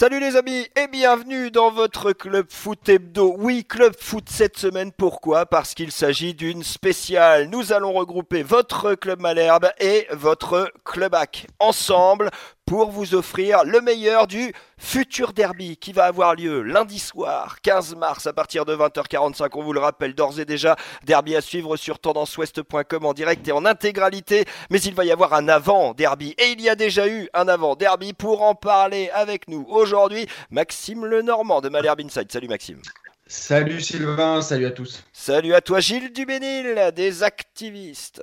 Salut les amis et bienvenue dans votre club foot hebdo. Oui, club foot cette semaine. Pourquoi? Parce qu'il s'agit d'une spéciale. Nous allons regrouper votre club Malherbe et votre club hack ensemble pour vous offrir le meilleur du futur derby qui va avoir lieu lundi soir 15 mars à partir de 20h45. On vous le rappelle d'ores et déjà, derby à suivre sur tendanceouest.com en direct et en intégralité. Mais il va y avoir un avant derby et il y a déjà eu un avant derby pour en parler avec nous aujourd'hui. Maxime Lenormand de Malherbe Inside. Salut Maxime. Salut Sylvain, salut à tous. Salut à toi Gilles Dubénil des activistes.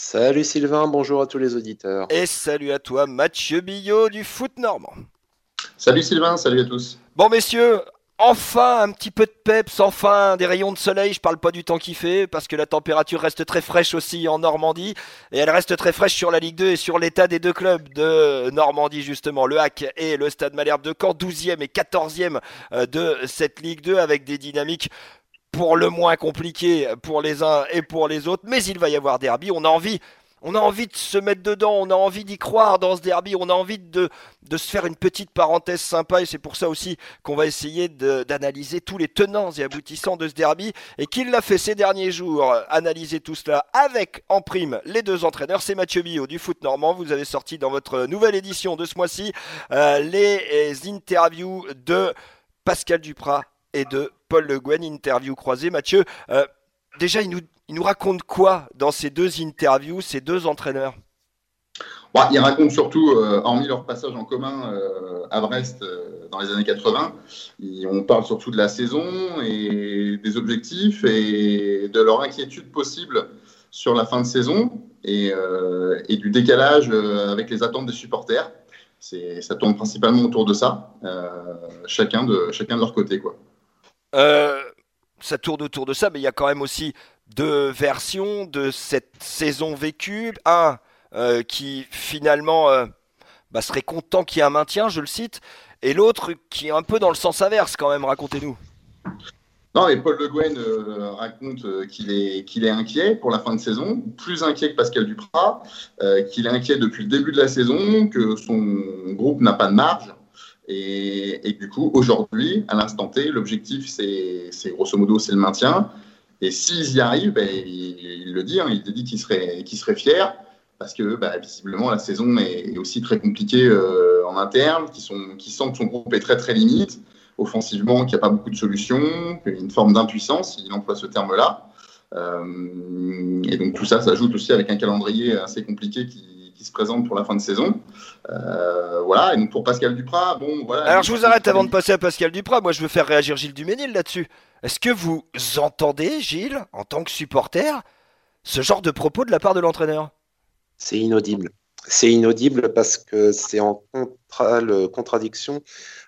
Salut Sylvain, bonjour à tous les auditeurs. Et salut à toi Mathieu Billot du foot normand. Salut Sylvain, salut à tous. Bon messieurs, enfin un petit peu de peps, enfin des rayons de soleil, je parle pas du temps qu'il fait, parce que la température reste très fraîche aussi en Normandie, et elle reste très fraîche sur la Ligue 2 et sur l'état des deux clubs de Normandie justement, le HAC et le Stade Malherbe de Caen, 12e et 14e euh, de cette Ligue 2, avec des dynamiques pour le moins compliqué pour les uns et pour les autres, mais il va y avoir derby, on a envie de se mettre dedans, on a envie d'y croire dans ce derby, on a envie de, de se faire une petite parenthèse sympa et c'est pour ça aussi qu'on va essayer d'analyser tous les tenants et aboutissants de ce derby et qu'il l'a fait ces derniers jours, analyser tout cela avec en prime les deux entraîneurs. C'est Mathieu Billot du foot normand, vous avez sorti dans votre nouvelle édition de ce mois-ci euh, les interviews de Pascal Duprat et de Paul Le Guen, interview croisée. Mathieu, euh, déjà, il nous, il nous raconte quoi dans ces deux interviews, ces deux entraîneurs? Bah, Ils racontent surtout, euh, hormis leur passage en commun euh, à Brest dans les années 80, on parle surtout de la saison et des objectifs et de leur inquiétude possible sur la fin de saison et, et du décalage avec les attentes des supporters. Ça tourne principalement autour de ça, chacun, de, chacun de leur côté. quoi. Euh, ça tourne autour de ça, mais il y a quand même aussi deux versions de cette saison vécue. Un euh, qui finalement euh, bah, serait content qu'il y ait un maintien, je le cite, et l'autre qui est un peu dans le sens inverse quand même. Racontez-nous. Non, mais Paul Le Guen raconte qu'il est, qu'il est inquiet pour la fin de saison, plus inquiet que Pascal Duprat, qu'il est inquiet depuis le début de la saison, que son groupe n'a pas de marge, et, du coup, aujourd'hui, à l'instant T, l'objectif, c'est grosso modo, c'est le maintien. Et s'ils y arrivent, ben, il, le dit, hein, il dit qu'il serait, serait fier, parce que bah, visiblement, la saison est, aussi très compliquée euh, en interne, qui, sent que son groupe est très très limite, offensivement, qu'il n'y a pas beaucoup de solutions, qu'il y a une forme d'impuissance, il emploie ce terme-là. Euh, et donc tout ça s'ajoute aussi avec un calendrier assez compliqué qui, qui se présente pour la fin de saison. Euh, voilà, et donc pour Pascal Duprat, bon, voilà. Alors je vous arrête avant de passer à Pascal Duprat. Moi, je veux faire réagir Gilles Duménil là-dessus. Est-ce que vous entendez, Gilles, en tant que supporter, ce genre de propos de la part de l'entraîneur? C'est inaudible. C'est inaudible parce que c'est en contradiction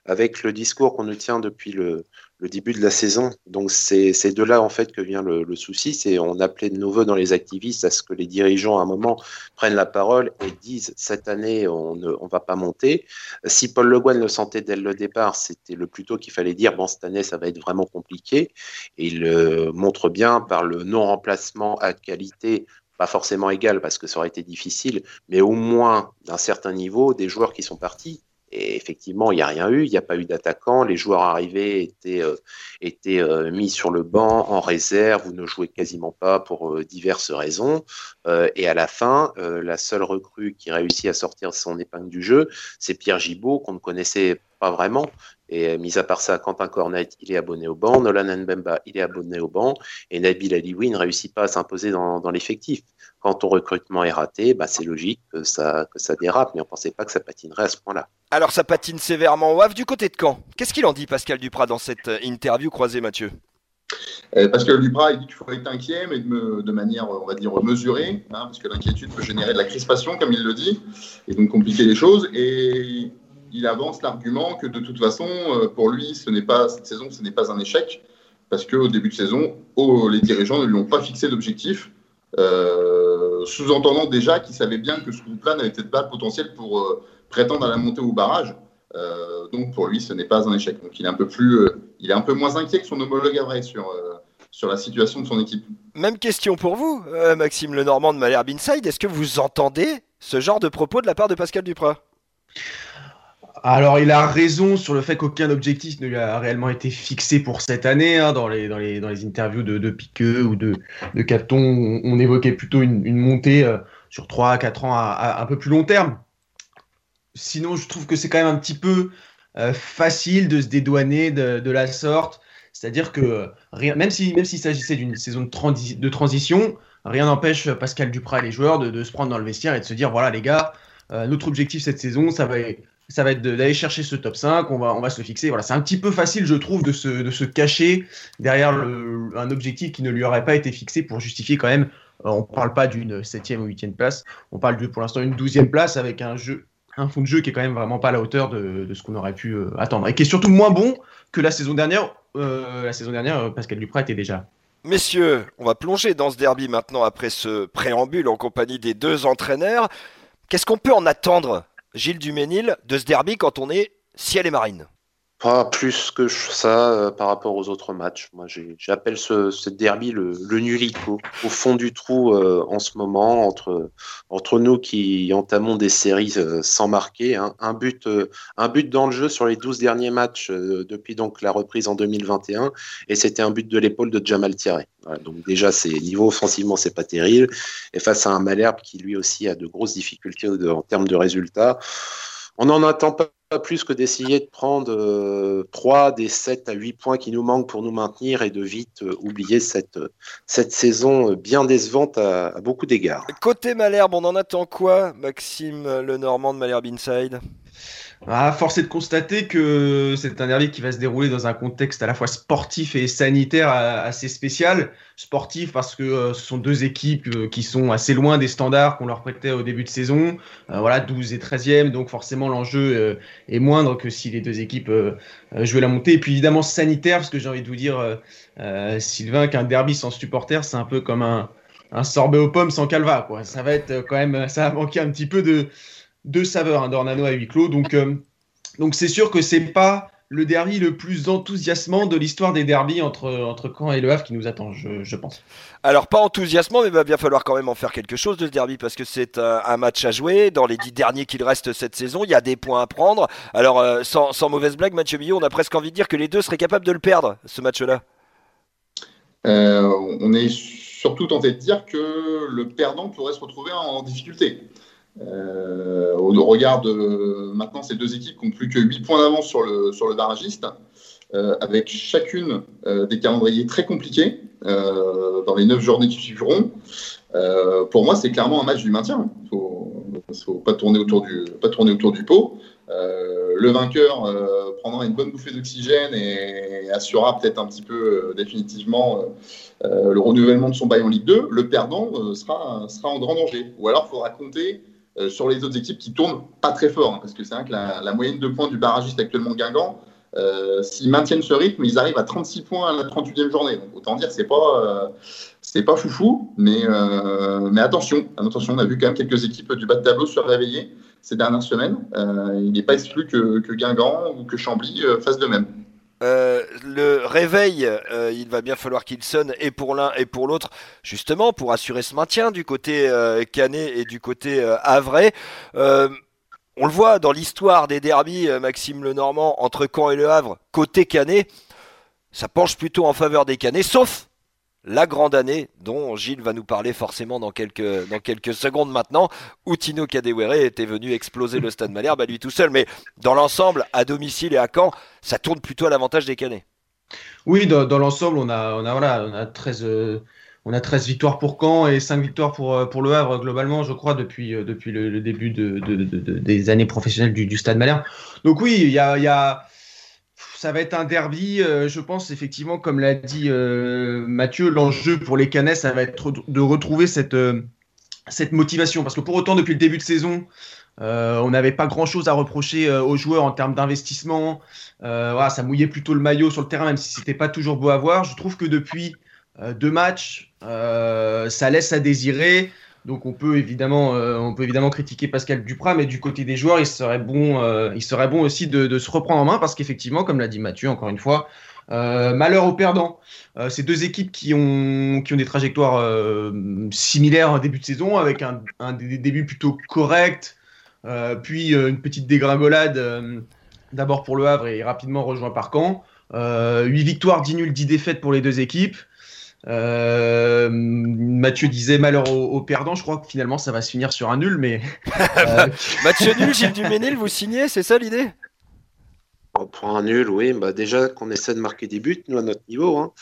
avec le discours qu'on nous tient depuis le, le début de la saison. Donc c'est de là en fait que vient le, souci. C'est on appelait de nouveau dans les activistes à ce que les dirigeants à un moment prennent la parole et disent cette année on ne on va pas monter. Si Paul Le Guen le sentait dès le départ, c'était le plus tôt qu'il fallait dire bon cette année ça va être vraiment compliqué. Et il le montre bien par le non remplacement à qualité pas forcément égal parce que ça aurait été difficile, mais au moins d'un certain niveau, des joueurs qui sont partis. Et effectivement, il n'y a rien eu, il n'y a pas eu d'attaquant. Les joueurs arrivés étaient, euh, étaient euh, mis sur le banc, en réserve, ou ne jouaient quasiment pas pour euh, diverses raisons. et à la fin, la seule recrue qui réussit à sortir son épingle du jeu, c'est Pierre Gibault, qu'on ne connaissait pas vraiment. Et mis à part ça, Quentin Cornet, il est abonné au banc. Nolan Mbemba, il est abonné au banc. Et Nabil Alioui ne réussit pas à s'imposer dans, dans l'effectif quand ton recrutement est raté, bah, c'est logique que ça, que ça dérape, mais on ne pensait pas que ça patinerait à ce point-là. Alors ça patine sévèrement au Havre du côté de Caen. Qu'est-ce qu'il en dit Pascal Duprat dans cette euh, interview croisée Mathieu? Euh, Pascal Duprat, il dit qu'il faut être inquiet, mais de, manière, on va dire, mesurée, hein, parce que l'inquiétude peut générer de la crispation, comme il le dit, et donc compliquer les choses. Et il avance l'argument que de toute façon, euh, pour lui, ce n'est pas cette saison, ce n'est pas un échec, parce qu'au début de saison, les dirigeants ne lui ont pas fixé d'objectif. Euh, sous-entendant déjà qu'il savait bien que ce groupe-là n'avait peut-être pas le potentiel pour euh, prétendre à la montée au barrage. Donc pour lui, ce n'est pas un échec. Donc il est un peu plus, il est un peu moins inquiet que son homologue à sur sur la situation de son équipe. Même question pour vous, Maxime Lenormand de Malherbe Inside. Est-ce que vous entendez ce genre de propos de la part de Pascal Duprat? Alors, il a raison sur le fait qu'aucun objectif ne lui a réellement été fixé pour cette année. Hein, dans, les, interviews de, Piqueux ou de, de Capton, on, évoquait plutôt une, montée euh, sur 3 à 4 ans à, un peu plus long terme. Sinon, je trouve que c'est quand même un petit peu euh, facile de se dédouaner de, la sorte. C'est-à-dire que rien, même s'il si, même s'agissait d'une saison de, transi de, transition, rien n'empêche Pascal Duprat et les joueurs de, se prendre dans le vestiaire et de se dire voilà les gars, euh, notre objectif cette saison, ça va ça va être d'aller chercher ce top 5, on va, on va se le fixer. Voilà, c'est un petit peu facile, je trouve, de se, de se cacher derrière un objectif qui ne lui aurait pas été fixé pour justifier quand même. Euh, on ne parle pas d'une 7 ou 8 place, on parle de, pour l'instant d'une 12 place avec un, jeu, un fond de jeu qui est quand même vraiment pas à la hauteur de, de ce qu'on aurait pu euh, attendre. Et qui est surtout moins bon que la saison dernière. Euh, la saison dernière, Pascal Duprat était déjà Messieurs, on va plonger dans ce derby maintenant après ce préambule en compagnie des deux entraîneurs. Qu'est-ce qu'on peut en attendre Gilles Duménil, de ce derby quand on est ciel et marine Pas plus que ça euh, par rapport aux autres matchs. Moi, j'appelle ce, ce, derby le, le nulico, au fond du trou euh, en ce moment, entre, entre nous qui entamons des séries euh, sans marquer. Hein. Un, but, euh, un but dans le jeu sur les 12 derniers matchs euh, depuis donc la reprise en 2021, et c'était un but de l'épaule de Jamal Thierry. Donc déjà, c'est niveau offensivement, c'est pas terrible. Et face à un Malherbe qui lui aussi a de grosses difficultés en termes de résultats, on n'en attend pas plus que d'essayer de prendre euh, 3 des 7 à 8 points qui nous manquent pour nous maintenir et de vite euh, oublier cette, cette saison bien décevante à, à beaucoup d'égards. Côté Malherbe, on en attend quoi, Maxime Lenormand de Malherbe Inside? Ah, force est de constater que c'est un derby qui va se dérouler dans un contexte à la fois sportif et sanitaire assez spécial. Sportif parce que euh, ce sont deux équipes euh, qui sont assez loin des standards qu'on leur prêtait au début de saison. Euh, voilà, 12 et 13e, donc forcément l'enjeu euh, est moindre que si les deux équipes euh, jouaient la montée. Et puis évidemment sanitaire, parce que j'ai envie de vous dire, Sylvain, qu'un derby sans supporters, c'est un peu comme un, un sorbet aux pommes sans calva. Quoi. Ça va être quand même, ça va manquer un petit peu de de saveur, hein, d'Ornano à huis clos. Donc, euh, donc c'est sûr que c'est pas le derby le plus enthousiasmant de l'histoire des derbies entre, entre Caen et Le Havre qui nous attend, je, je pense. Alors, pas enthousiasmant, mais il va bien falloir quand même en faire quelque chose de ce derby parce que c'est un, un, match à jouer. Dans les dix derniers qu'il reste cette saison, il y a des points à prendre. Alors, euh, sans, sans, mauvaise blague, Mathieu Billot, on a presque envie de dire que les deux seraient capables de le perdre, ce match-là. Euh, on est surtout tenté de dire que le perdant pourrait se retrouver en, en difficulté. Euh, au regard de maintenant ces deux équipes qui n'ont plus que 8 points d'avance sur le, sur le barragiste, euh, avec chacune euh, des calendriers très compliqués euh, dans les 9 journées qui suivront. Pour moi, c'est clairement un match du maintien. Il ne faut, pas tourner autour du, pas tourner autour du pot. Le vainqueur prendra une bonne bouffée d'oxygène et assurera peut-être un petit peu définitivement le renouvellement de son bail en Ligue 2. Le perdant sera, sera en grand danger. Ou alors, il faudra compter sur les autres équipes qui tournent pas très fort. Hein, parce que c'est vrai que la, moyenne de points du barragiste actuellement Guingamp, euh, s'ils maintiennent ce rythme, ils arrivent à 36 points à la 38e journée. Donc autant dire, c'est pas, euh, c'est pas foufou, mais, euh, mais attention, attention, on a vu quand même quelques équipes du bas de tableau se réveiller ces dernières semaines. Euh, il n'est pas exclu que, que, Guingamp ou que Chambly fassent de même. Euh, le réveil, euh, il va bien falloir qu'il sonne et pour l'un et pour l'autre, justement pour assurer ce maintien du côté euh, Canet et du côté euh, Havrais. on le voit dans l'histoire des derbies, Maxime Lenormand, entre Caen et Le Havre, côté Canet, ça penche plutôt en faveur des Canets, sauf la grande année dont Gilles va nous parler forcément dans quelques, secondes maintenant, où Tino Kadewere était venu exploser le stade Malherbe à lui tout seul. Mais dans l'ensemble, à domicile et à Caen, ça tourne plutôt à l'avantage des Canets. Oui, dans, l'ensemble, on a, on, a, voilà, on, a 13, euh, on a 13 victoires pour Caen et 5 victoires pour, pour Le Havre, globalement, je crois, depuis, depuis le, début de, de, de, des années professionnelles du, stade Malherbe. Donc oui, il y a ça va être un derby. Euh, je pense effectivement, comme l'a dit euh, Mathieu, l'enjeu pour les Canets, ça va être de retrouver cette, euh, motivation. Parce que pour autant, depuis le début de saison, on n'avait pas grand-chose à reprocher aux joueurs en termes d'investissement. voilà, ça mouillait plutôt le maillot sur le terrain, même si c'était pas toujours beau à voir. Je trouve que depuis deux matchs, ça laisse à désirer. Donc on peut évidemment, euh, on peut évidemment critiquer Pascal Duprat, mais du côté des joueurs, il serait bon, euh, aussi de, se reprendre en main parce qu'effectivement, comme l'a dit Mathieu, encore une fois, euh, malheur aux perdants. ces deux équipes qui ont, qui ont des trajectoires similaires en début de saison, avec un, un des débuts plutôt corrects, puis une petite dégringolade d'abord pour le Havre et rapidement rejoint par Caen. 8 victoires, 10 nuls, 10 défaites pour les deux équipes. Mathieu disait malheur aux, perdants. Je crois que finalement ça va se finir sur un nul, mais. Mathieu nul, Gilles Duménil, vous signez, c'est ça l'idée? Pour un nul, oui. Bah déjà qu'on essaie de marquer des buts, nous, à notre niveau. Hein.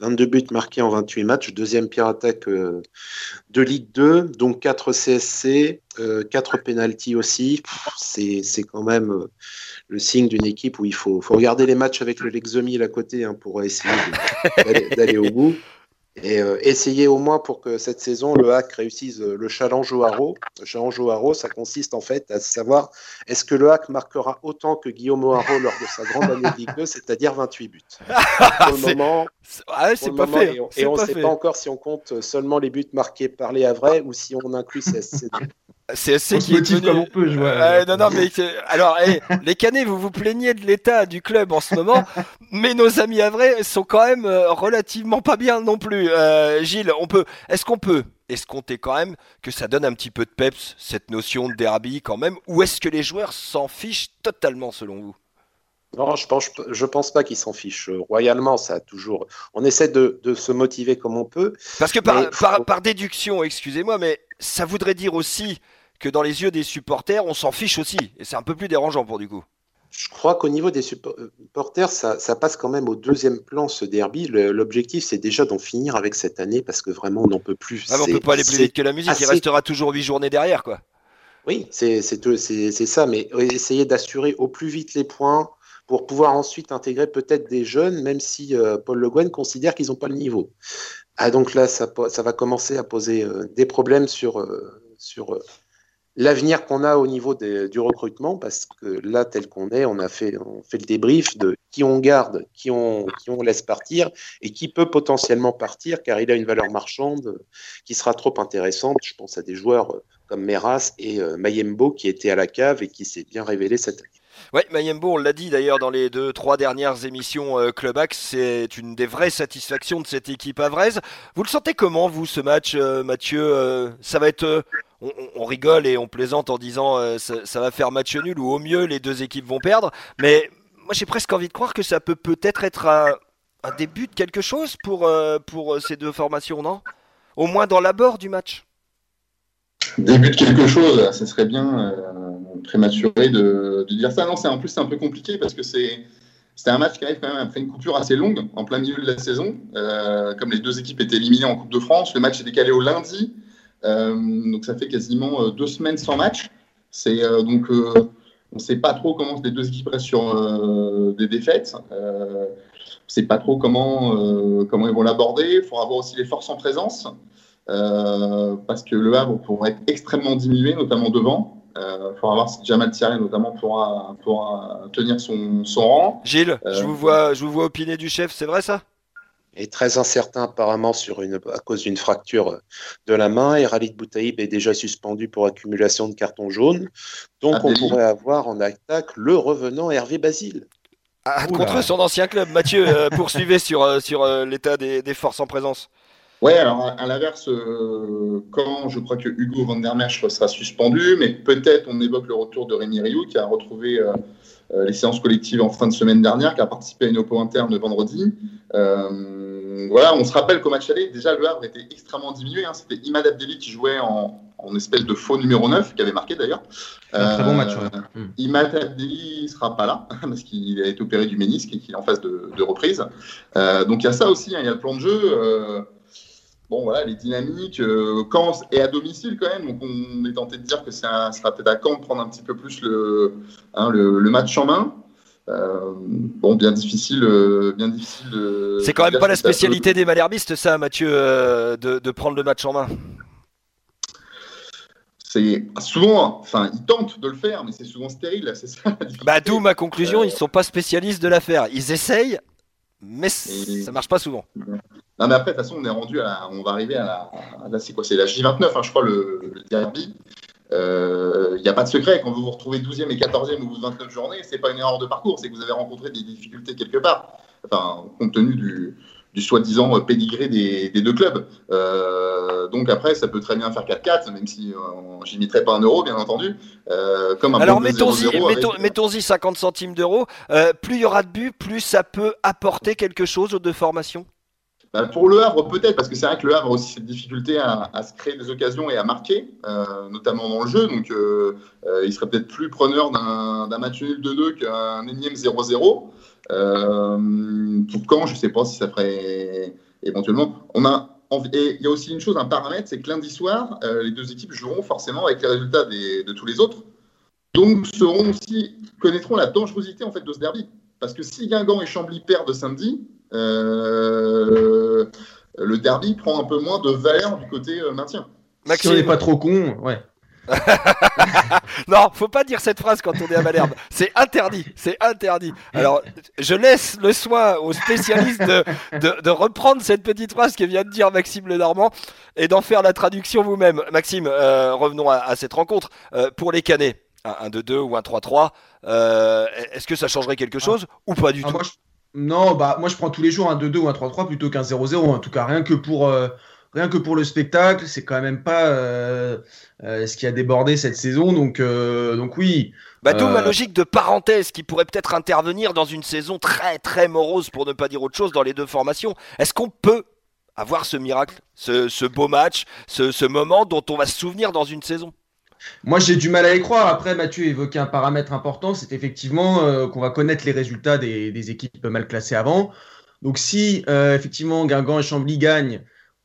22 buts marqués en 28 matchs, deuxième pire attaque euh, de Ligue 2, donc 4 CSC, euh, 4 pénalties aussi. C'est quand même euh, le signe d'une équipe où il faut, faut regarder les matchs avec le Lexomil à côté hein, pour essayer d'aller au bout et euh, essayer au moins pour que cette saison, le hack réussisse euh, le challenge au haro. Le challenge au haro, ça consiste en fait à savoir est-ce que le hack marquera autant que Guillaume O'Haro lors de sa grande année de Ligue 2, c'est-à-dire 28 buts? pour le moment, c'est pas fait. Et on ne sait pas encore si on compte seulement les buts marqués par les Havrais ou si on inclut CSC. CSC qui est comme on peut, jouer. non, non, mais alors, les Canets, vous vous plaignez de l'état du club en ce moment, mais nos amis Havrais sont quand même euh, relativement pas bien non plus. Euh, Gilles, on peut, est-ce qu'on peut escompter quand même que ça donne un petit peu de peps cette notion de derby quand même, ou est-ce que les joueurs s'en fichent totalement selon vous? Non, je pense, je pense pas qu'ils s'en fichent royalement. Ça a toujours. On essaie de, de, se motiver comme on peut. Parce que par, par, par déduction, excusez-moi, mais ça voudrait dire aussi que dans les yeux des supporters, on s'en fiche aussi. Et c'est un peu plus dérangeant pour du coup. Je crois qu'au niveau des supporters, ça, passe quand même au deuxième plan ce derby. L'objectif, c'est déjà d'en finir avec cette année parce que vraiment, on n'en peut plus. Ah, on peut pas aller plus vite que la musique. Il restera toujours huit journées derrière, quoi. Oui, c'est ça. Mais essayer d'assurer au plus vite les points pour pouvoir ensuite intégrer peut-être des jeunes, même si euh, Paul Le Guen considère qu'ils n'ont pas le niveau. Ah, donc là, ça, ça va commencer à poser euh, des problèmes sur, euh, sur l'avenir qu'on a au niveau du recrutement, parce que là, tel qu'on est, on a fait, on fait le débrief de qui on garde, qui on, qui on laisse partir, et qui peut potentiellement partir, car il a une valeur marchande qui sera trop intéressante. Je pense à des joueurs comme Meras et euh, Mayembo qui étaient à la cave et qui s'est bien révélé cette année. Oui, Mayembo, on l'a dit d'ailleurs dans les deux, trois dernières émissions euh, Clubax, c'est une des vraies satisfactions de cette équipe avraise. Vous le sentez comment, vous, ce match, euh, Mathieu Ça va être. On, rigole et on plaisante en disant ça, va faire match nul ou au mieux les deux équipes vont perdre. Mais moi, j'ai presque envie de croire que ça peut peut-être être un, début de quelque chose pour, pour ces deux formations, non? Au moins dans l'abord du match. Début de quelque chose, ce serait bien prématuré de, dire ça. Non, c'est en plus c'est un peu compliqué parce que c'est un match qui arrive quand même après une coupure assez longue en plein milieu de la saison. Euh, comme les deux équipes étaient éliminées en Coupe de France, le match est décalé au lundi, euh, donc ça fait quasiment euh, deux semaines sans match. C'est donc on ne sait pas trop comment les deux équipes restent sur des défaites. on ne sait pas trop comment comment ils vont l'aborder. Il faudra voir aussi les forces en présence. parce que le Havre pourrait être extrêmement diminué, notamment devant. Il euh, faudra voir si Jamal Thierry notamment pourra, tenir son, rang. Gilles, je, vous vois, je vous vois opiner du chef, c'est vrai ça? Est très incertain apparemment sur une, à cause d'une fracture de la main et Ralid Boutaïb est déjà suspendu pour accumulation de cartons jaunes. Donc ah, on pourrait avoir en attaque le revenant Hervé Basile. Ah, contre son ancien club. Mathieu, euh, poursuivez sur, euh, sur l'état des, forces en présence. Ouais, alors à, l'inverse, euh, quand je crois que Hugo Van der Merch sera suspendu, mais peut-être on évoque le retour de Rémi Rioux qui a retrouvé euh, euh, les séances collectives en fin de semaine dernière, qui a participé à une oppo interne vendredi. voilà, on se rappelle qu'au match aller, déjà le Havre était extrêmement diminué. Hein. C'était Imad Abdelli qui jouait en, espèce de faux numéro 9, qui avait marqué d'ailleurs. Un très bon match. Hmm. Imad Abdelli ne sera pas là, parce qu'il a été opéré du ménisque et qu'il est en phase de, reprise. donc il y a ça aussi, hein. il y a le plan de jeu bon, voilà, les dynamiques, euh, Caen est à domicile quand même, donc on est tenté de dire que ça sera peut-être à Caen de prendre un petit peu plus le, hein, le, match en main. Euh, bon, bien difficile, euh, bien difficile. C'est quand même pas la spécialité des malherbistes, ça, Mathieu, de, prendre le match en main. C'est souvent, enfin, ils tentent de le faire, mais c'est souvent stérile, c'est ça. Bah, d'où ma conclusion, ils sont pas spécialistes de l'affaire. Ils essayent, mais ça marche pas souvent. Non, mais après, de toute façon, on est rendu à on va arriver à la, là, c'est quoi C'est la J29, hein, je crois, le, le derby. Il euh, n'y a pas de secret. Quand vous vous retrouvez 12e et 14e au bout de 29 journées, c'est pas une erreur de parcours, c'est que vous avez rencontré des difficultés quelque part. Enfin, compte tenu du, du soi-disant pédigré des, des, deux clubs. donc après, ça peut très bien faire 4-4, même si j'y mettrai pas un euro, bien entendu. comme un Alors mettons-y mettons, 50 centimes d'euros. plus il y aura de buts, plus ça peut apporter quelque chose aux deux formations? Bah, pour le Havre, peut-être, parce que c'est vrai que le Havre a aussi cette difficulté à, se créer des occasions et à marquer, euh, notamment dans le jeu. Donc, euh, euh, il serait peut-être plus preneur d'un match nul de 2 qu'un énième 0-0. pour quand, je ne sais pas si ça ferait éventuellement. On a et il y a aussi une chose, un paramètre, c'est que lundi soir, les deux équipes joueront forcément avec les résultats de tous les autres. Donc, connaîtront la dangerosité en fait de ce derby. Parce que si Guingamp et Chambly perdent samedi, le derby prend un peu moins de valeur du côté euh, maintien. Maxime. Si on n'est pas trop con, ouais. non, faut pas dire cette phrase quand on est à Malherbe. C'est interdit, c'est interdit. Alors, je laisse le soin aux spécialistes de, de, reprendre cette petite phrase que vient de dire Maxime Le Normand et d'en faire la traduction vous-même. Maxime, euh, revenons à, cette rencontre. pour les canets, un 2-2 ou un 3-3, est-ce que ça changerait quelque chose ou pas du ah, tout? Non, bah moi je prends tous les jours un 2-2 ou un 3-3 plutôt qu'un 0-0. En tout cas, rien que pour, euh, rien que pour le spectacle, c'est quand même pas euh, euh, ce qui a débordé cette saison. Donc, donc oui. Bah, d'où ma logique de parenthèse qui pourrait peut-être intervenir dans une saison très très morose, pour ne pas dire autre chose, dans les deux formations. Est-ce qu'on peut avoir ce miracle, ce, beau match, ce moment dont on va se souvenir dans une saison? Moi, j'ai du mal à y croire. Après, Mathieu évoquait un paramètre important, c'est effectivement euh, qu'on va connaître les résultats des, équipes mal classées avant. Donc, si euh, effectivement Guingamp et Chambly gagnent,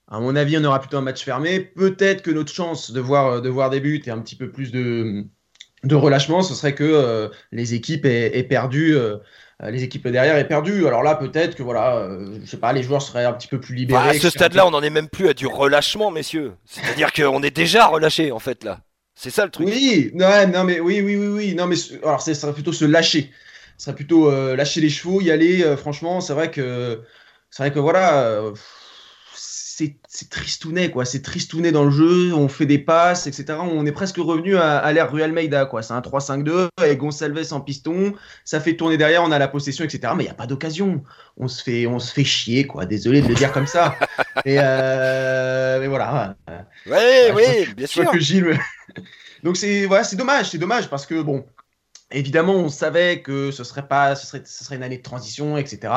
à mon avis, on aura plutôt un match fermé. Peut-être que notre chance de voir, de voir des buts et un petit peu plus de, de relâchement, ce serait que euh, les équipes aient, perdu. les équipes derrière aient perdu. Alors là, peut-être que voilà, je sais pas, les joueurs seraient un petit peu plus libérés. Bah, à ce stade-là, on n'en est même plus à du relâchement, messieurs. C'est-à-dire qu'on est déjà relâché en fait là. C'est ça le truc. Oui, non, non, mais oui, oui, oui, oui. Non, mais alors, ça serait plutôt se lâcher. Ce serait plutôt euh, lâcher les chevaux, y aller. Euh, franchement, c'est vrai que, c'est vrai que voilà, euh, c'est tristounet, quoi. C'est tristounet dans le jeu. On fait des passes, etc. On est presque revenu à, à l'ère Ruel Meida, quoi. C'est un 3-5-2 avec Gonçalves en piston. Ça fait tourner derrière, on a la possession, etc. Mais il n'y a pas d'occasion. On se fait, on se fait chier, quoi. Désolé de le dire comme ça. mais, mais voilà. Oui, oui, bien sûr. Que Gilles Donc c'est voilà, c'est dommage, c'est dommage parce que bon, évidemment, on savait que ce serait pas, ce serait, ce serait une année de transition, etc.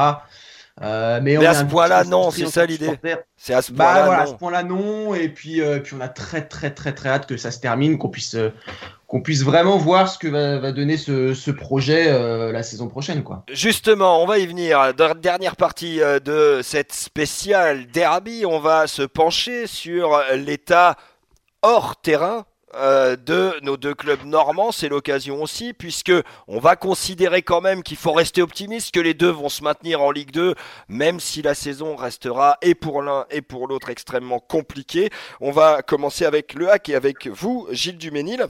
Euh, mais, à ce point-là, non, c'est ça l'idée. C'est à ce bah, point-là, voilà, non. Point-là, non. Et puis, euh, puis, on a très, très, très, très hâte que ça se termine, qu'on puisse, euh, qu'on puisse vraiment voir ce que va, donner ce, projet la saison prochaine, quoi. Justement, on va y venir. La dernière partie de cette spéciale derby, on va se pencher sur l'état hors terrain euh, de nos deux clubs normands, c'est l'occasion aussi, puisque on va considérer quand même qu'il faut rester optimiste, que les deux vont se maintenir en Ligue 2, même si la saison restera et pour l'un et pour l'autre extrêmement compliquée. On va commencer avec le hack et avec vous, Gilles Duménil.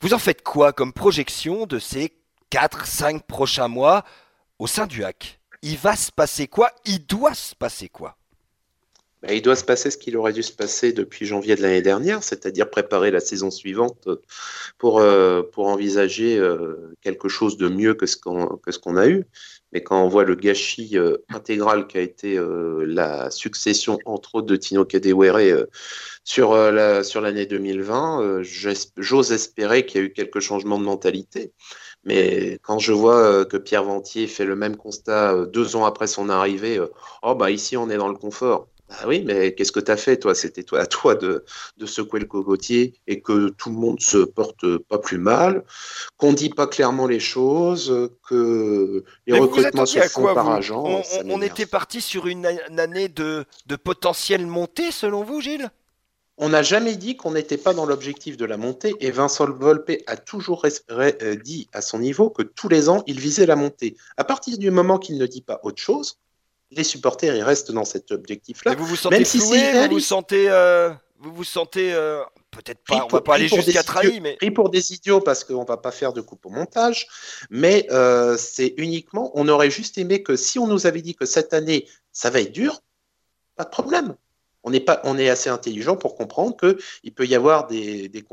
Vous en faites quoi comme projection de ces 4-5 prochains mois au sein du hack Il va se passer quoi? Il doit se passer quoi? Il doit se passer ce qu'il aurait dû se passer depuis janvier de l'année dernière, c'est-à-dire préparer la saison suivante pour, euh, pour envisager euh, quelque chose de mieux que ce qu'on a eu. Mais quand on voit le gâchis euh, intégral qui a été la succession, entre autres, de Tino Kadewere sur la, sur l'année 2020, j'ose espérer qu'il y a eu quelques changements de mentalité. Mais quand je vois que Pierre Ventier fait le même constat deux ans après son arrivée, oh bah ici on est dans le confort. Ah oui, mais qu'est-ce que tu as fait, toi? C'était toi, à toi de, de, secouer le cocotier et que tout le monde se porte pas plus mal, qu'on dit pas clairement les choses, que les recrutements se font par agent. On, était parti sur une, année de, de potentielle montée, selon vous, Gilles? On n'a jamais dit qu'on n'était pas dans l'objectif de la montée et Vincent Volpe a toujours euh, dit à son niveau que tous les ans, il visait la montée. À partir du moment qu'il ne dit pas autre chose, les supporters ils restent dans cet objectif-là. Vous vous sentez vous vous sentez, euh, vous vous sentez euh, peut-être pas, on va pas aller jusqu'à trahi, mais pris pour des idiots parce qu'on va pas faire de coupe au montage, mais euh, c'est uniquement, on aurait juste aimé que si on nous avait dit que cette année ça va être dur, pas de problème. On est pas, on est assez intelligent pour comprendre que il peut y avoir des, des,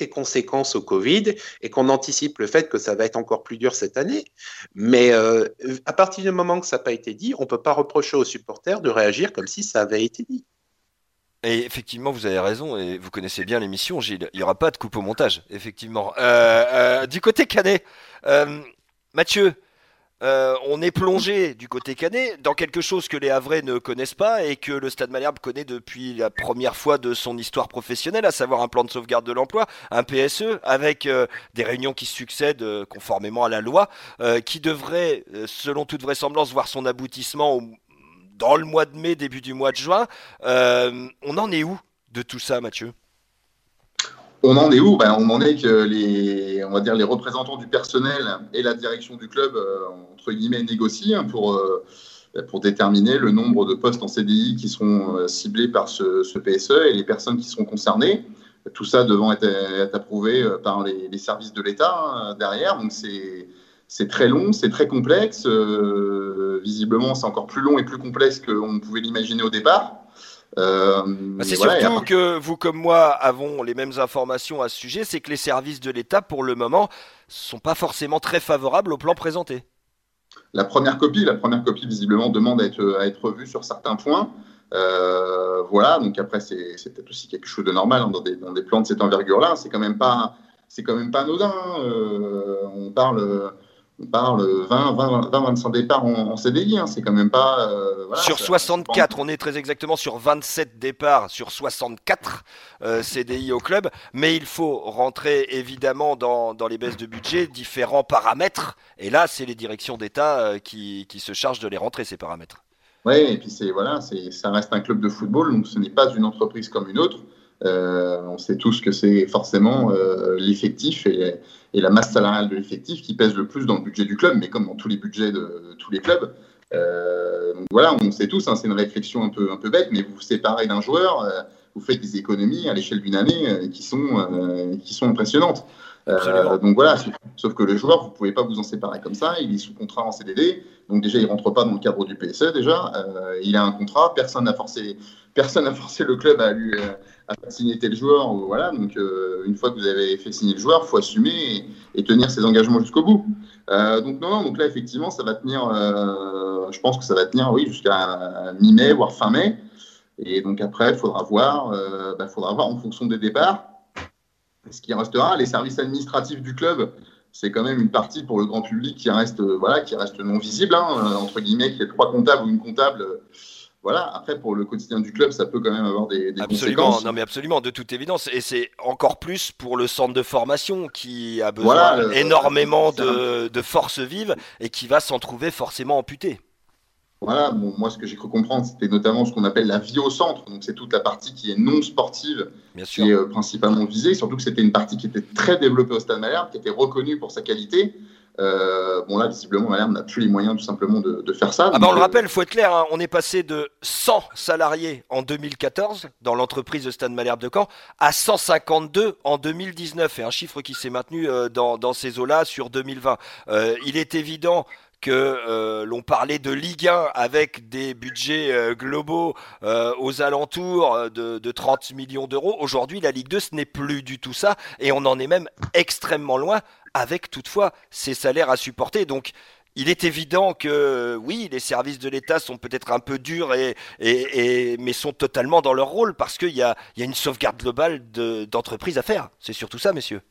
les conséquences au Covid et qu'on anticipe le fait que ça va être encore plus dur cette année. Mais euh, à partir du moment que ça n'a pas été dit, on ne peut pas reprocher aux supporters de réagir comme si ça avait été dit. Et effectivement, vous avez raison, et vous connaissez bien l'émission, Gilles. Il n'y aura pas de coupe au montage, effectivement. Euh, euh, du côté canet, Mathieu, euh, on est plongé du côté canet dans quelque chose que les Havrais ne connaissent pas et que le Stade Malherbe connaît depuis la première fois de son histoire professionnelle, à savoir un plan de sauvegarde de l'emploi, un PSE, avec euh, des réunions qui succèdent euh, conformément à la loi, qui devrait, selon toute vraisemblance, voir son aboutissement dans le mois de mai, début du mois de juin. on en est où de tout ça, Mathieu? On en est où? Ben, On en est que les, on va dire, les représentants du personnel et la direction du club, euh, entre guillemets, négocient pour, euh, pour déterminer le nombre de postes en CDI qui seront euh, ciblés par ce, PSE et les personnes qui seront concernées. Tout ça devant être, approuvé par les, services de l'État hein, derrière. Donc c'est très long, c'est très complexe. visiblement, c'est encore plus long et plus complexe qu'on pouvait l'imaginer au départ. Euh, bah, c'est surtout que vous comme moi avons les mêmes informations à ce sujet, c'est que les services de l'État, pour le moment, sont pas forcément très favorables au plan présenté. La première copie, la première copie visiblement demande à être, à être revue sur certains points. Euh, voilà, donc après c'est peut-être aussi quelque chose de normal hein, dans, des, dans, des, plans de cette envergure-là. C'est quand même pas, c'est quand même pas anodin. Hein. Euh, on parle parle 20-25 départs en, CDI, hein, c'est quand même pas. Euh, sur 64, on est très exactement sur 27 départs sur 64 euh, CDI au club, mais il faut rentrer évidemment dans, les baisses de budget différents paramètres, et là c'est les directions d'État euh, qui, se chargent de les rentrer ces paramètres. Oui, et puis c'est voilà, ça reste un club de football, donc ce n'est pas une entreprise comme une autre. On sait tous que c'est forcément l'effectif et et la masse salariale de l'effectif qui pèse le plus dans le budget du club, mais comme dans tous les budgets de, tous les clubs. Euh, donc voilà, on sait tous, hein, c'est une réflexion un peu, un peu bête, mais vous vous séparez d'un joueur, euh, vous faites des économies à l'échelle d'une année euh, qui, sont, qui sont impressionnantes. donc voilà, sauf, que le joueur, vous ne pouvez pas vous en séparer comme ça, il est sous contrat en CDD, donc déjà il ne rentre pas dans le cadre du PSE déjà, il a un contrat, personne n'a forcé, personne forcé le club à lui à signer tel joueur. Voilà, donc euh, une fois que vous avez fait signer le joueur, il faut assumer et, tenir ses engagements jusqu'au bout. Euh, donc non, donc là effectivement, ça va tenir. Euh, je pense que ça va tenir, oui, jusqu'à mi-mai, voire fin mai. Et donc après, il faudra voir, bah, faudra voir en fonction des départs ce qui restera. Les services administratifs du club, c'est quand même une partie pour le grand public qui reste, voilà, qui reste non visible, hein, entre guillemets, qui est trois comptables ou une comptable voilà, après pour le quotidien du club, ça peut quand même avoir des, absolument, Non mais absolument, de toute évidence, et c'est encore plus pour le centre de formation qui a besoin énormément de, de force vive et qui va s'en trouver forcément amputé. Voilà, bon, moi ce que j'ai cru comprendre, c'était notamment ce qu'on appelle la vie au centre, donc c'est toute la partie qui est non sportive, qui est euh, principalement visée, surtout que c'était une partie qui était très développée au Stade Malherbe, qui était reconnue pour sa qualité. Euh, bon là, visiblement, Malherbe n'a plus les moyens tout simplement de, faire ça. Ah bah on le euh, rappelle, faut être clair, hein, on est passé de 100 salariés en 2014 dans l'entreprise de Stade Malherbe de Caen à 152 en 2019 et un chiffre qui s'est maintenu euh, dans, ces eaux-là sur 2020. il est évident que l'on parlait de Ligue 1 avec des budgets globaux aux alentours de, de 30 millions d'euros. Aujourd'hui, la Ligue 2, ce n'est plus du tout ça et on en est même extrêmement loin avec toutefois ces salaires à supporter. Donc, il est évident que oui, les services de l'État sont peut-être un peu durs, et, mais sont totalement dans leur rôle parce qu'il y a, une sauvegarde globale d'entreprise à faire. C'est surtout ça, messieurs.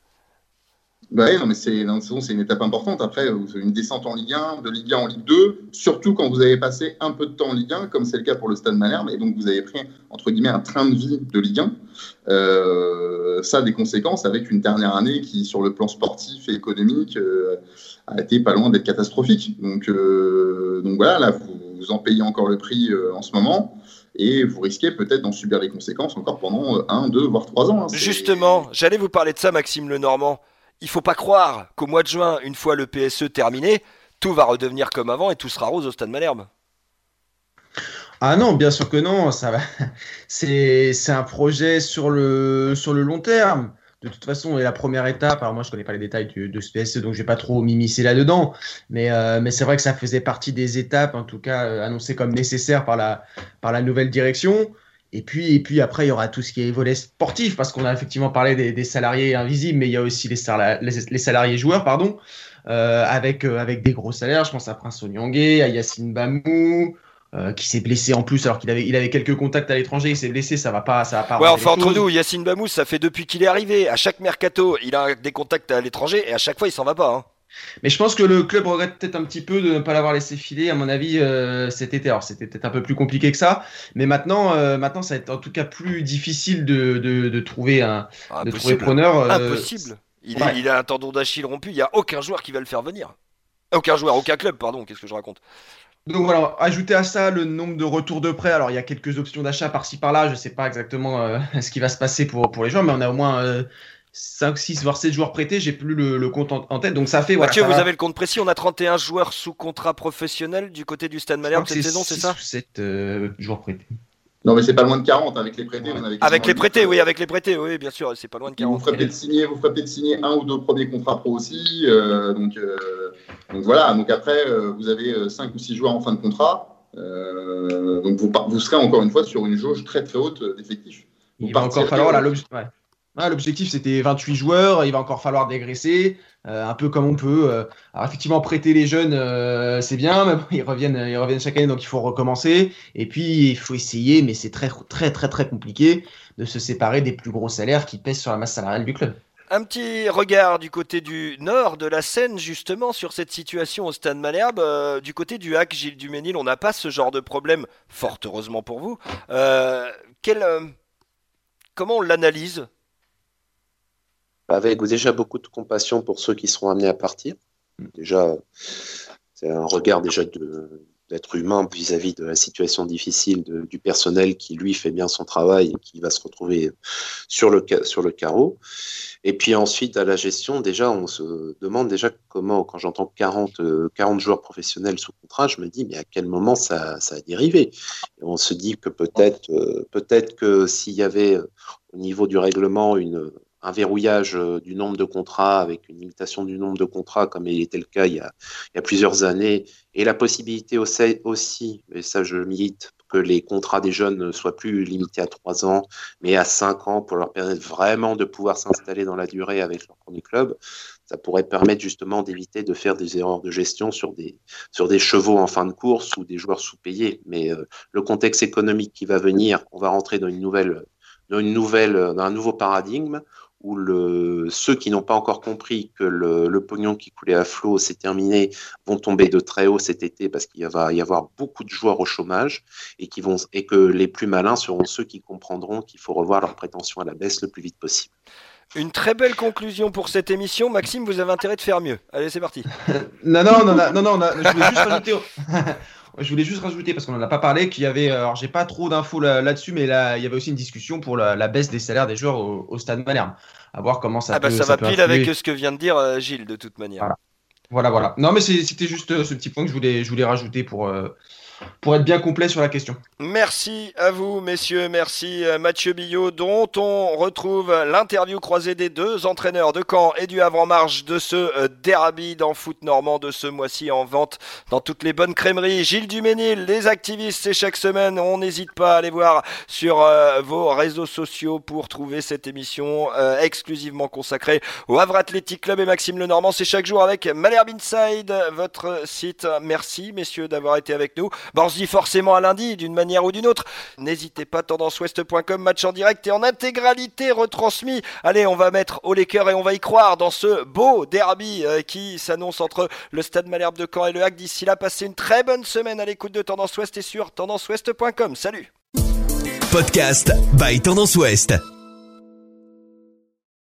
Bah oui, mais c'est une étape importante. Après, avez une descente en Ligue 1, de Ligue 1 en Ligue 2, surtout quand vous avez passé un peu de temps en Ligue 1, comme c'est le cas pour le Stade Malherbe, et donc vous avez pris, entre guillemets, un train de vie de Ligue 1. Euh, ça a des conséquences avec une dernière année qui, sur le plan sportif et économique, euh, a été pas loin d'être catastrophique. Donc, euh, voilà, là, vous, vous, en payez encore le prix en ce moment et vous risquez peut-être d'en subir les conséquences encore pendant un, deux, voire trois ans. Hein. Justement, j'allais vous parler de ça, Maxime Lenormand il faut pas croire qu'au mois de juin, une fois le PSE terminé, tout va redevenir comme avant et tout sera rose au Stade Malherbe. Ah non, bien sûr que non, ça va. C'est, un projet sur le, long terme. De toute façon, la première étape, alors moi je connais pas les détails de ce PSE, donc je vais pas trop m'immiscer là-dedans, mais, euh, mais c'est vrai que ça faisait partie des étapes, en tout cas euh, annoncées comme nécessaires par la nouvelle direction. Et puis, et puis après, il y aura tout ce qui est volet sportif, parce qu'on a effectivement parlé des, salariés invisibles, mais il y a aussi les, les, salariés joueurs, pardon, euh, avec, euh, avec des gros salaires. Je pense à Prince Onyangé, à Yacine Bamou, euh, qui s'est blessé en plus alors qu'il avait, il avait quelques contacts à l'étranger, il s'est blessé, ça va pas, ça va pas. Ouais, enfin entre nous, Yacine Bamou, ça fait depuis qu'il est arrivé. À chaque mercato, il a des contacts à l'étranger et à chaque fois, il s'en va pas. Hein. Mais je pense que le club regrette peut-être un petit peu de ne pas l'avoir laissé filer, à mon avis, euh, cet été. Alors, c'était peut-être un peu plus compliqué que ça, mais maintenant, euh, maintenant, ça va être en tout cas plus difficile de, de, trouver un de trouver preneur. Euh, Impossible. Il, il, a un tendon d'Achille rompu. Il n'y a aucun joueur qui va le faire venir. Aucun joueur, aucun club, pardon. Qu'est-ce que je raconte? Donc voilà, ajouter à ça le nombre de retours de prêt. Alors il y a quelques options d'achat par-ci par-là. Je ne sais pas exactement ce qui va se passer pour, pour les joueurs, mais on a au moins 5, 6, voire 7 joueurs prêtés, j'ai plus le, compte en, tête. Donc ça fait. Mathieu, vous avez le compte précis. On a 31 joueurs sous contrat professionnel du côté du Stade Malherbe cette saison, c'est ça 7 euh, joueurs prêtés. Non, mais c'est pas loin de 40 avec les prêtés. avec les prêtés, oui, avec les prêtés, oui, bien sûr, c'est pas loin de 40. Vous ferez peut-être signer, vous peut signer un ou deux premiers contrats pro aussi. Euh, donc, euh, donc, voilà. Donc après, vous avez 5 ou 6 joueurs en fin de contrat. donc vous, vous serez encore une fois sur une jauge très très haute d'effectifs. Il va encore falloir la ouais. L'objectif c'était 28 joueurs, il va encore falloir dégraisser, euh, un peu comme on peut. Euh. alors effectivement prêter les jeunes euh, c'est bien, mais ils reviennent, ils reviennent chaque année donc il faut recommencer. Et puis il faut essayer, mais c'est très très très très compliqué de se séparer des plus gros salaires qui pèsent sur la masse salariale du club. Un petit regard du côté du nord de la Seine, justement, sur cette situation au Stade Malherbe. du côté du HAC, Gilles Duménil, on n'a pas ce genre de problème, fort heureusement pour vous. quel, comment on l'analyse? Avec déjà beaucoup de compassion pour ceux qui seront amenés à partir. Déjà, c'est un regard déjà d'être humain vis-à-vis de la situation difficile du personnel qui lui fait bien son travail et qui va se retrouver sur le, carreau. Et puis ensuite, à la gestion, déjà, on se demande déjà comment, quand j'entends 40, 40 joueurs professionnels sous contrat, je me dis, mais à quel moment ça, ça a dérivé? On se dit que peut-être euh, peut-être que s'il y avait au niveau du règlement une, un verrouillage euh, du nombre de contrats avec une limitation du nombre de contrats comme il était le cas il y a, plusieurs années et la possibilité aussi, et ça je milite, que les contrats des jeunes ne soient plus limités à trois ans mais à cinq ans pour leur permettre vraiment de pouvoir s'installer dans la durée avec leur premier club. Ça pourrait permettre justement d'éviter de faire des erreurs de gestion sur des, sur des chevaux en fin de course ou des joueurs sous-payés. Mais euh, le contexte économique qui va venir, on va rentrer dans une nouvelle dans une nouvelle, dans un nouveau paradigme où le, ceux qui n'ont pas encore compris que le, le, pognon qui coulait à flot s'est terminé vont tomber de très haut cet été parce qu'il va y avoir beaucoup de joueurs au chômage et, qui vont, et que les plus malins seront ceux qui comprendront qu'il faut revoir leurs prétentions à la baisse le plus vite possible. Une très belle conclusion pour cette émission. Maxime, vous avez intérêt de faire mieux. Allez, c'est parti. non, non, non, non, non, non, je voulais juste rajouter. Je voulais juste rajouter, parce qu'on n'en a pas parlé, qu'il y avait, euh, alors j'ai pas trop d'infos là-dessus, mais là, il y avait aussi une discussion pour la, baisse des salaires des joueurs au, Stade Malherbe. À voir comment ça ah bah ça, va pile avec ce que vient de dire euh, Gilles, de toute manière. Voilà, voilà. Non, mais c'était juste euh, ce petit point que je voulais, je voulais rajouter pour, pour être bien complet sur la question. Merci à vous, messieurs. Merci euh, Mathieu Billot, dont on retrouve l'interview croisée des deux entraîneurs de Caen et du Havre en marge de ce euh, derby dans foot normand de ce mois-ci en vente dans toutes les bonnes crèmeries. Gilles Duménil, les activistes, c'est chaque semaine. On n'hésite pas à aller voir sur euh, vos réseaux sociaux pour trouver cette émission exclusivement consacrée au Havre Athletic Club et Maxime Lenormand. C'est chaque jour avec Malherbe Inside, votre site. Merci, messieurs, d'avoir été avec nous. Bon, on se dit forcément à lundi, d'une manière ou d'une autre. N'hésitez pas, tendanceouest.com, match en direct et en intégralité retransmis. Allez, on va mettre au cœurs et on va y croire dans ce beau derby euh, qui s'annonce entre le Stade Malherbe de Caen et le Hack. D'ici là, passez une très bonne semaine à l'écoute de Tendance Ouest et sur tendanceouest.com. Salut Podcast by Tendance Ouest.